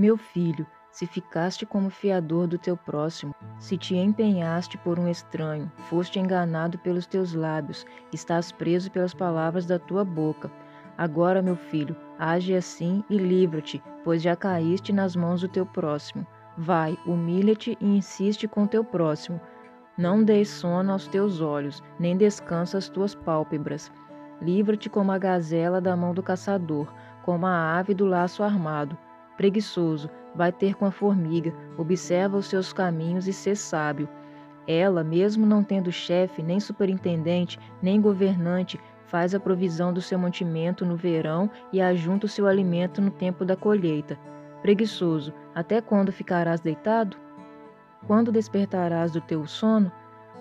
Meu filho, se ficaste como fiador do teu próximo, se te empenhaste por um estranho, foste enganado pelos teus lábios, estás preso pelas palavras da tua boca. Agora, meu filho, age assim e livra-te, pois já caíste nas mãos do teu próximo. Vai, humilha-te e insiste com teu próximo. Não deis sono aos teus olhos, nem descansa as tuas pálpebras. Livra-te como a gazela da mão do caçador, como a ave do laço armado. Preguiçoso, vai ter com a formiga, observa os seus caminhos e sê sábio. Ela, mesmo não tendo chefe, nem superintendente, nem governante, faz a provisão do seu mantimento no verão e ajunta o seu alimento no tempo da colheita. Preguiçoso, até quando ficarás deitado? Quando despertarás do teu sono?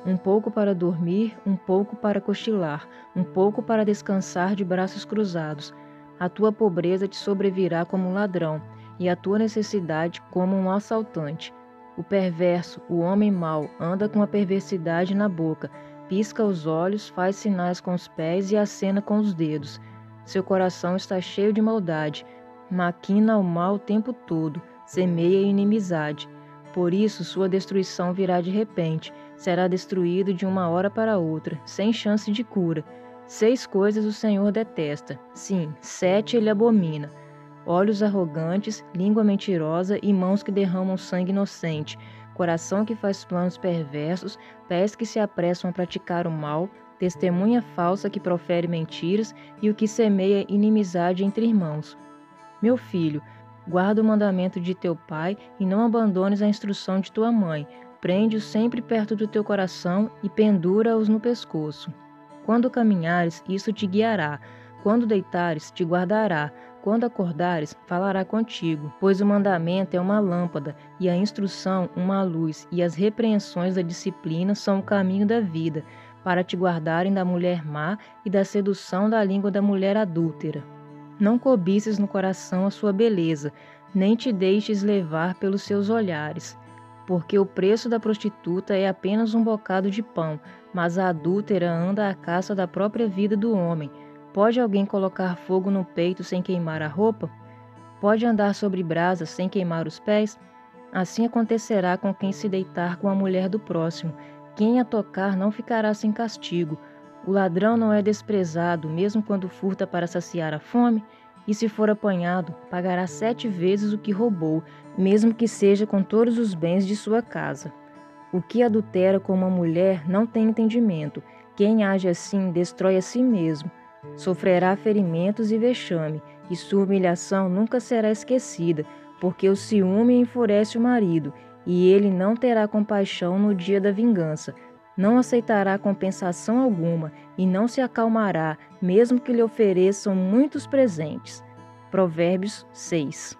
Um pouco para dormir, um pouco para cochilar, um pouco para descansar de braços cruzados. A tua pobreza te sobrevirá como um ladrão, e a tua necessidade como um assaltante. O perverso, o homem mau, anda com a perversidade na boca, pisca os olhos, faz sinais com os pés e acena com os dedos. Seu coração está cheio de maldade, maquina o mal o tempo todo, semeia inimizade. Por isso sua destruição virá de repente, será destruído de uma hora para outra, sem chance de cura. Seis coisas o Senhor detesta, sim, sete ele abomina: olhos arrogantes, língua mentirosa e mãos que derramam sangue inocente coração que faz planos perversos, pés que se apressam a praticar o mal, testemunha falsa que profere mentiras e o que semeia inimizade entre irmãos. Meu filho, guarda o mandamento de teu pai e não abandones a instrução de tua mãe. Prende-os sempre perto do teu coração e pendura-os no pescoço. Quando caminhares, isso te guiará. Quando deitares, te guardará. Quando acordares, falará contigo, pois o mandamento é uma lâmpada, e a instrução uma luz, e as repreensões da disciplina são o caminho da vida, para te guardarem da mulher má e da sedução da língua da mulher adúltera. Não cobices no coração a sua beleza, nem te deixes levar pelos seus olhares, porque o preço da prostituta é apenas um bocado de pão, mas a adúltera anda à caça da própria vida do homem. Pode alguém colocar fogo no peito sem queimar a roupa? Pode andar sobre brasas sem queimar os pés? Assim acontecerá com quem se deitar com a mulher do próximo. Quem a tocar não ficará sem castigo. O ladrão não é desprezado, mesmo quando furta para saciar a fome, e se for apanhado, pagará sete vezes o que roubou, mesmo que seja com todos os bens de sua casa. O que adultera com uma mulher não tem entendimento. Quem age assim destrói a si mesmo. Sofrerá ferimentos e vexame, e sua humilhação nunca será esquecida, porque o ciúme enfurece o marido, e ele não terá compaixão no dia da vingança. Não aceitará compensação alguma e não se acalmará, mesmo que lhe ofereçam muitos presentes. Provérbios 6